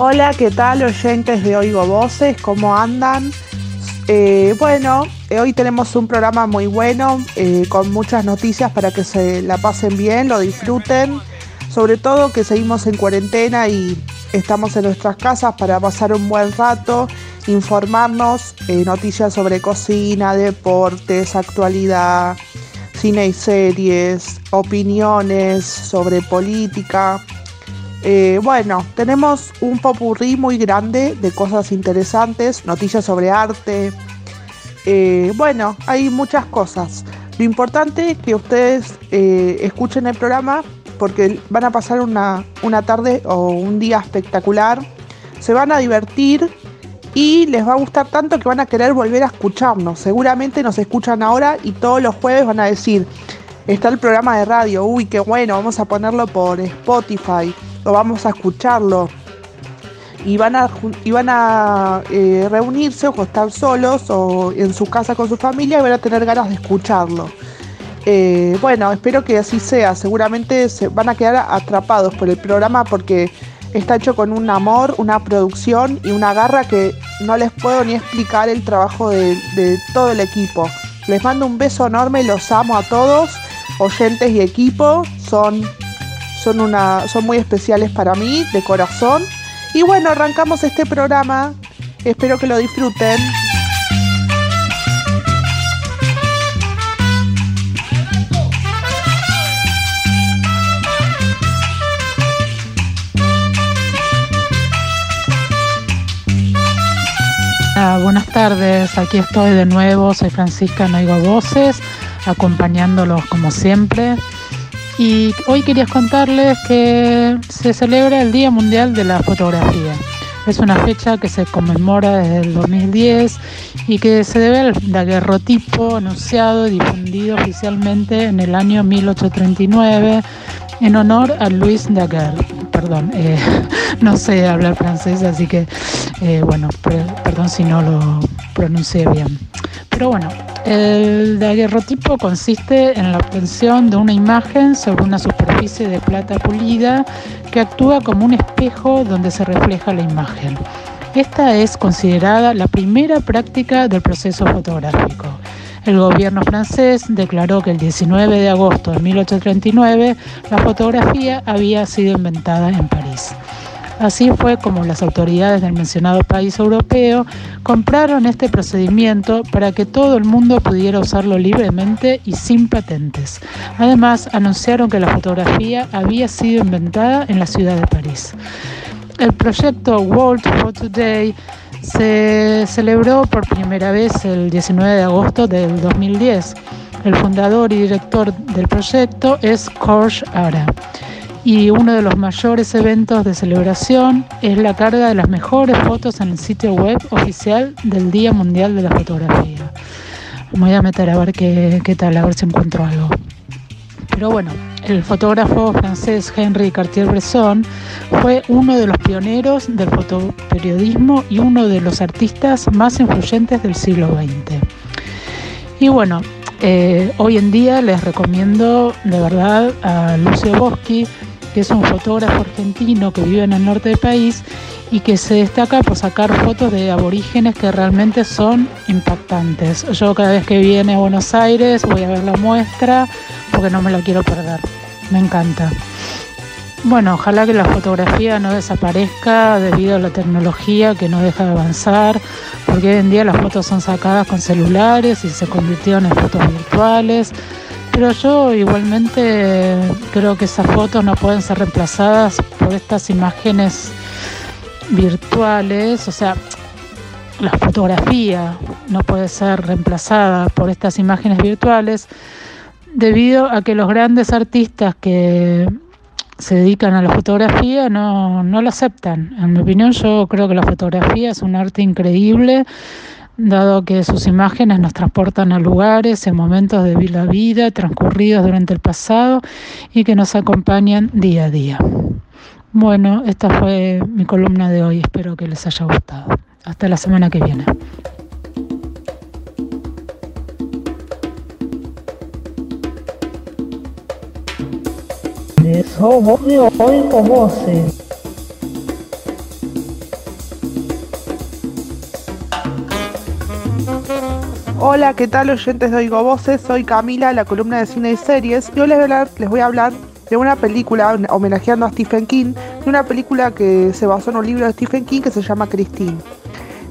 Hola, ¿qué tal oyentes de Oigo Voces? ¿Cómo andan? Eh, bueno, eh, hoy tenemos un programa muy bueno, eh, con muchas noticias para que se la pasen bien, lo disfruten, sobre todo que seguimos en cuarentena y estamos en nuestras casas para pasar un buen rato, informarnos, noticias sobre cocina, deportes, actualidad, cine y series, opiniones sobre política. Eh, bueno, tenemos un popurrí muy grande de cosas interesantes, noticias sobre arte. Eh, bueno, hay muchas cosas. Lo importante es que ustedes eh, escuchen el programa porque van a pasar una, una tarde o un día espectacular. Se van a divertir y les va a gustar tanto que van a querer volver a escucharnos. Seguramente nos escuchan ahora y todos los jueves van a decir, está el programa de radio, uy, qué bueno, vamos a ponerlo por Spotify o vamos a escucharlo. Y van a, y van a eh, reunirse o estar solos o en su casa con su familia y van a tener ganas de escucharlo. Eh, bueno, espero que así sea. Seguramente se van a quedar atrapados por el programa porque está hecho con un amor, una producción y una garra que no les puedo ni explicar el trabajo de, de todo el equipo. Les mando un beso enorme, los amo a todos, oyentes y equipo. Son son, una, son muy especiales para mí, de corazón. Y bueno, arrancamos este programa. Espero que lo disfruten. Ah, buenas tardes, aquí estoy de nuevo, soy Francisca Noigo Voces, acompañándolos como siempre. Y hoy quería contarles que se celebra el Día Mundial de la Fotografía. Es una fecha que se conmemora desde el 2010 y que se debe al daguerrotipo anunciado y difundido oficialmente en el año 1839 en honor a Louis Daguerre. Perdón, eh, no sé hablar francés, así que, eh, bueno, perdón si no lo pronuncié bien. Pero bueno, el daguerrotipo consiste en la obtención de una imagen sobre una superficie de plata pulida que actúa como un espejo donde se refleja la imagen. Esta es considerada la primera práctica del proceso fotográfico. El gobierno francés declaró que el 19 de agosto de 1839 la fotografía había sido inventada en París. Así fue como las autoridades del mencionado país europeo compraron este procedimiento para que todo el mundo pudiera usarlo libremente y sin patentes. Además, anunciaron que la fotografía había sido inventada en la ciudad de París. El proyecto World Photo Day se celebró por primera vez el 19 de agosto del 2010. El fundador y director del proyecto es Korsh Ara y uno de los mayores eventos de celebración es la carga de las mejores fotos en el sitio web oficial del Día Mundial de la Fotografía. Me voy a meter a ver qué, tal, a ver si encuentro algo. Pero bueno, el fotógrafo francés Henri Cartier-Bresson fue uno de los pioneros del fotoperiodismo y uno de los artistas más influyentes del siglo XX. Y bueno, eh, hoy en día les recomiendo de verdad a Lucio Boschi, es un fotógrafo argentino que vive en el norte del país y que se destaca por sacar fotos de aborígenes que realmente son impactantes. Yo cada vez que viene a Buenos Aires voy a ver la muestra porque no me la quiero perder. Me encanta. Bueno, ojalá que la fotografía no desaparezca debido a la tecnología que no deja de avanzar, porque hoy en día las fotos son sacadas con celulares y se convirtieron en fotos virtuales. Pero yo igualmente creo que esas fotos no pueden ser reemplazadas por estas imágenes virtuales, o sea, la fotografía no puede ser reemplazada por estas imágenes virtuales debido a que los grandes artistas que se dedican a la fotografía no, no lo aceptan. En mi opinión, yo creo que la fotografía es un arte increíble, dado que sus imágenes nos transportan a lugares, en momentos de la vida transcurridos durante el pasado y que nos acompañan día a día. Bueno, esta fue mi columna de hoy, espero que les haya gustado. Hasta la semana que viene. Somos oigo voces. Hola, ¿qué tal oyentes de Oigo Voces? Soy Camila, la columna de cine y series, y hoy les voy a hablar, de una película homenajeando a Stephen King, de una película que se basó en un libro de Stephen King que se llama Christine.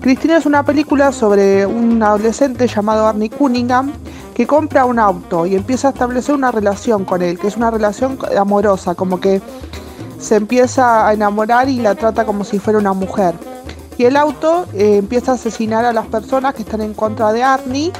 Christine es una película sobre un adolescente llamado Arnie Cunningham que compra un auto y empieza a establecer una relación con él, que es una relación amorosa, como que se empieza a enamorar y la trata como si fuera una mujer. Y el auto eh, empieza a asesinar a las personas que están en contra de Arnie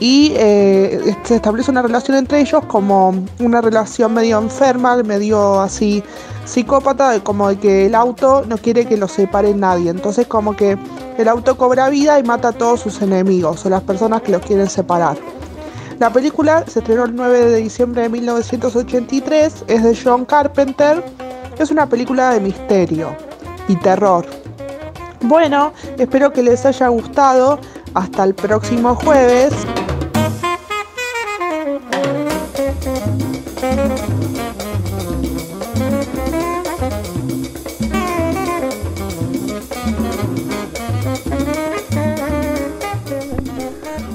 y eh, se establece una relación entre ellos como una relación medio enferma, medio así psicópata, como de que el auto no quiere que lo separe nadie. Entonces como que el auto cobra vida y mata a todos sus enemigos o las personas que los quieren separar. La película se estrenó el 9 de diciembre de 1983, es de John Carpenter, es una película de misterio y terror. Bueno, espero que les haya gustado. Hasta el próximo jueves.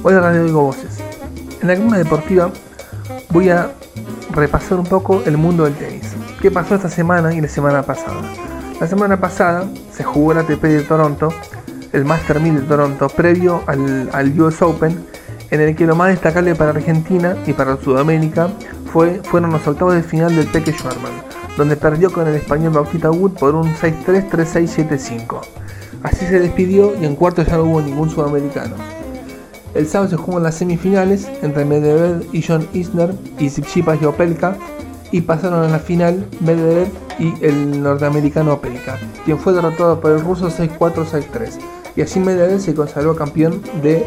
Hola Radio Digo Voces. En la columna deportiva voy a repasar un poco el mundo del tenis. ¿Qué pasó esta semana y la semana pasada? La semana pasada se jugó el ATP de Toronto, el Master 1000 de Toronto, previo al, US Open, en el que lo más destacable para Argentina y para Sudamérica fue, fueron los octavos de final del Peque Schwarman, donde perdió con el español Bautista Wood por un 6-3, 3-6, 7-5. Así se despidió y en cuartos ya no hubo ningún sudamericano. El sábado se jugaron las semifinales entre Medvedev y John Isner y Tsitsipas y Opelka y pasaron a la final Medvedev y el norteamericano Opelka, quien fue derrotado por el ruso 6-4, 6-3. Y así Medvedev se consagró campeón de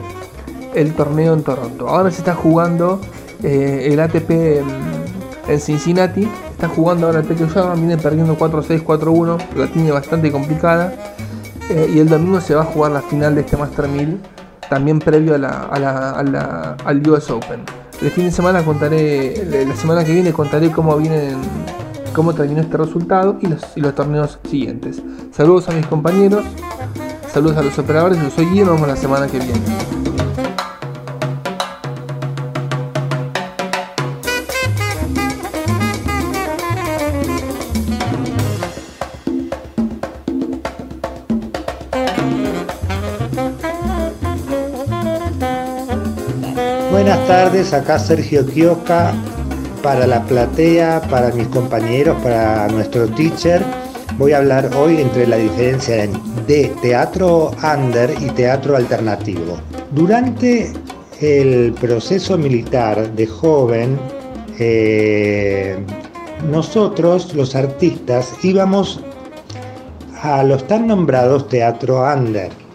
torneo en Toronto. Ahora se está jugando eh, el ATP en, en, Cincinnati. Está jugando ahora el Peque Schwarman, viene perdiendo 4-6, 4-1, la tiene bastante complicada. Eh, y el domingo se va a jugar la final de este Master 1000 también previo a la, al US Open. El fin de semana contaré, la semana que viene contaré cómo vienen, cómo terminó este resultado y los, y los torneos siguientes. Saludos a mis compañeros, saludos a los operadores, yo soy Guido, nos vemos la semana que viene. Acá Sergio Kioska para la platea, para mis compañeros, para nuestro teacher. Voy a hablar hoy entre la diferencia de teatro under y teatro alternativo. Durante el proceso militar de joven, eh, nosotros los artistas íbamos a los tan nombrados teatro under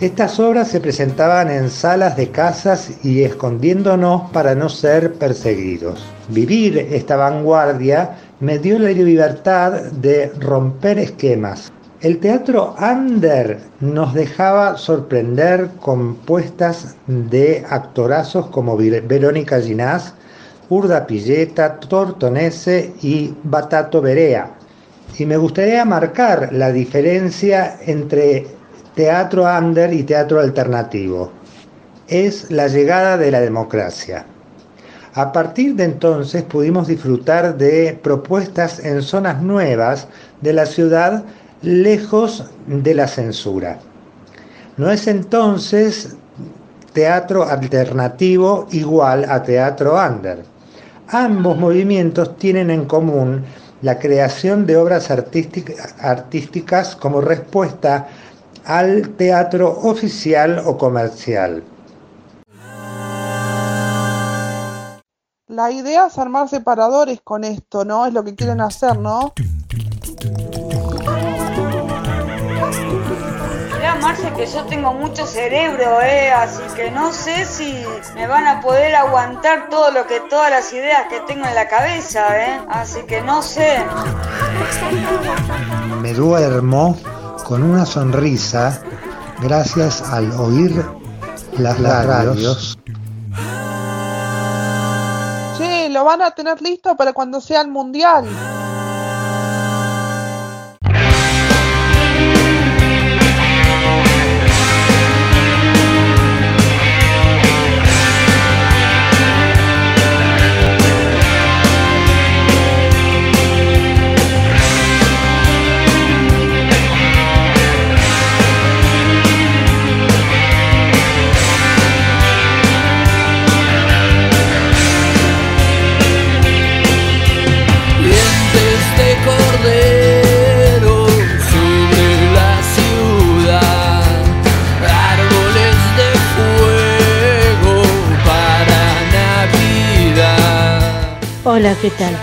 estas obras se presentaban en salas de casas y escondiéndonos para no ser perseguidos. Vivir esta vanguardia me dio la libertad de romper esquemas. El teatro under nos dejaba sorprender con puestas de actorazos como Verónica Ginás, Urda Pilleta, Tortonese y Batato Berea. Y me gustaría marcar la diferencia entre teatro under y teatro alternativo. Es la llegada de la democracia. A partir de entonces pudimos disfrutar de propuestas en zonas nuevas de la ciudad lejos de la censura. No es entonces teatro alternativo igual a teatro under. Ambos movimientos tienen en común la creación de obras artísticas como respuesta al teatro oficial o comercial. la idea es armar separadores con esto, ¿no? Es lo que quieren hacer, ¿no? Mirá, Marce, que yo tengo mucho cerebro, ¿eh? Así que no sé si me van a poder aguantar todo lo que, todas las ideas que tengo en la cabeza, ¿eh? Así que no sé. Me duermo con una sonrisa gracias al oír las, las radios. Che, lo van a tener listo para cuando sea el mundial. ¿Qué tal?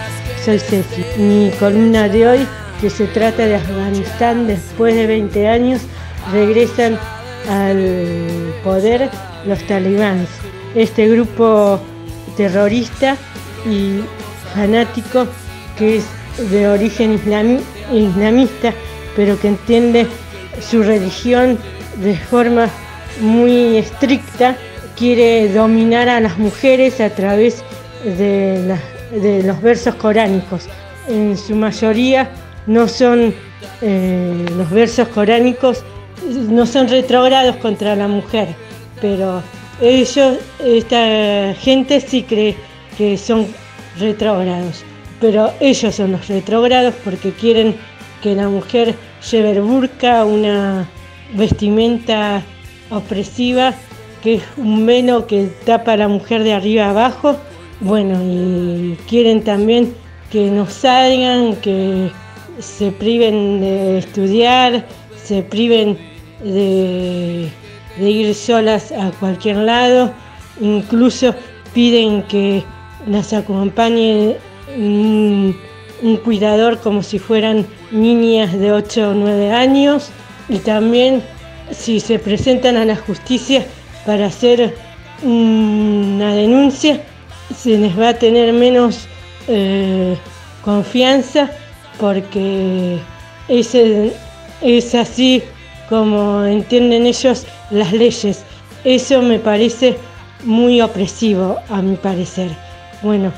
Soy Ceci. Mi columna de hoy, que se trata de Afganistán después de 20 años, regresan al poder los talibans. Este grupo terrorista y fanático que es de origen islami- islamista, pero que entiende su religión de forma muy estricta, quiere dominar a las mujeres a través de, la- de los versos coránicos. En su mayoría no son eh, los versos coránicos, no son retrógrados contra la mujer, pero ellos, esta gente sí cree que son retrógrados, pero ellos son los retrógrados porque quieren que la mujer lleve el burka, una vestimenta opresiva, que es un velo que tapa a la mujer de arriba abajo. Bueno, y quieren también que no salgan, que se priven de estudiar, se priven de, ir solas a cualquier lado, incluso piden que las acompañe un, un cuidador como si fueran niñas de 8 o 9 años. Y también si se presentan a la justicia para hacer una denuncia se les va a tener menos eh, confianza porque es, es así como entienden ellos las leyes. Eso me parece muy opresivo a mi parecer. Bueno,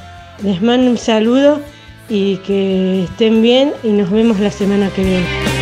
les mando un saludo y que estén bien y nos vemos la semana que viene.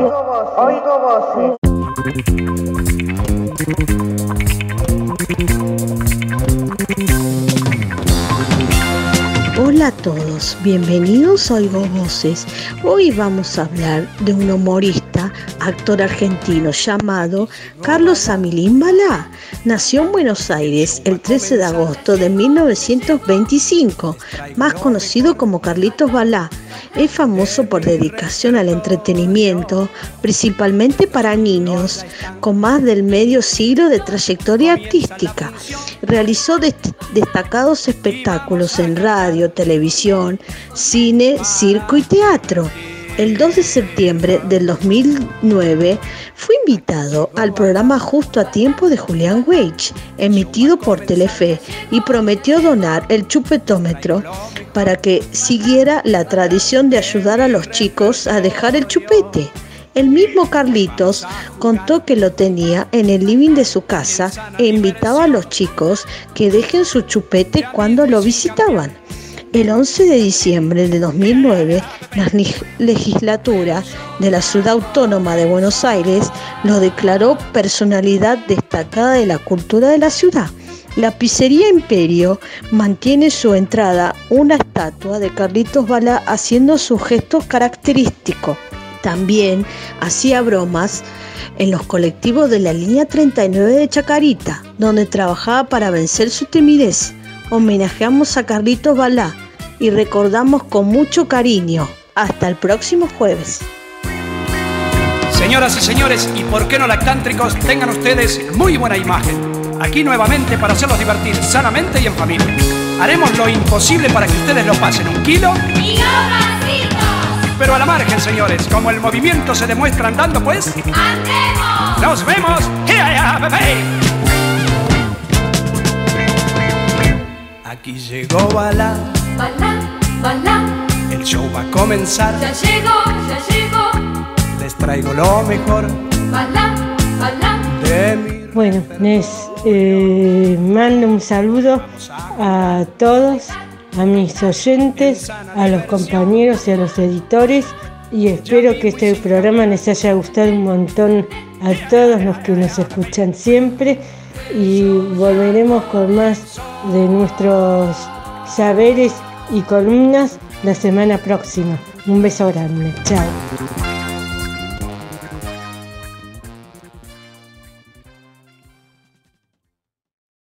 Oigo Hola a todos, bienvenidos a Oigo Voces. Hoy vamos a hablar de un humorista actor argentino llamado Carlos Amilín Balá. Nació en Buenos Aires el 13 de agosto de 1925, más conocido como Carlitos Balá. Es famoso por dedicación al entretenimiento, principalmente para niños, con más del medio siglo de trayectoria artística. Realizó dest- destacados espectáculos en radio, televisión, cine, circo y teatro. El 2 de septiembre del 2009 fue invitado al programa Justo a Tiempo de Julián Weich, emitido por Telefe, y prometió donar el chupetómetro para que siguiera la tradición de ayudar a los chicos a dejar el chupete. El mismo Carlitos contó que lo tenía en el living de su casa e invitaba a los chicos que dejen su chupete cuando lo visitaban. El 11 de diciembre de 2009, la leg- legislatura de la Ciudad Autónoma de Buenos Aires lo declaró personalidad destacada de la cultura de la ciudad. La pizzería Imperio mantiene su entrada una estatua de Carlitos Balá haciendo sus gestos característicos. También hacía bromas en los colectivos de la línea 39 de Chacarita, donde trabajaba para vencer su timidez. Homenajeamos a Carlitos Balá y recordamos con mucho cariño. Hasta el próximo jueves. Señoras y señores, y por qué no lactántricos, tengan ustedes muy buena imagen. Aquí nuevamente para hacerlos divertir sanamente y en familia. Haremos lo imposible para que ustedes lo pasen un kilo. Pero a la margen, señores, como el movimiento se demuestra andando, pues. ¡Andemos! ¡Nos vemos! ¡Ea, Aquí llegó Bala, Balá, balá, el show va a comenzar. ya llegó, ya llegó. Les traigo lo mejor Balá, balá. de mi Bueno, les eh, mando un saludo a todos, a mis oyentes, a los compañeros y a los editores y espero que este programa les haya gustado un montón a todos los que nos escuchan siempre y volveremos con más de nuestros saberes y columnas la semana próxima. Un beso grande, chao.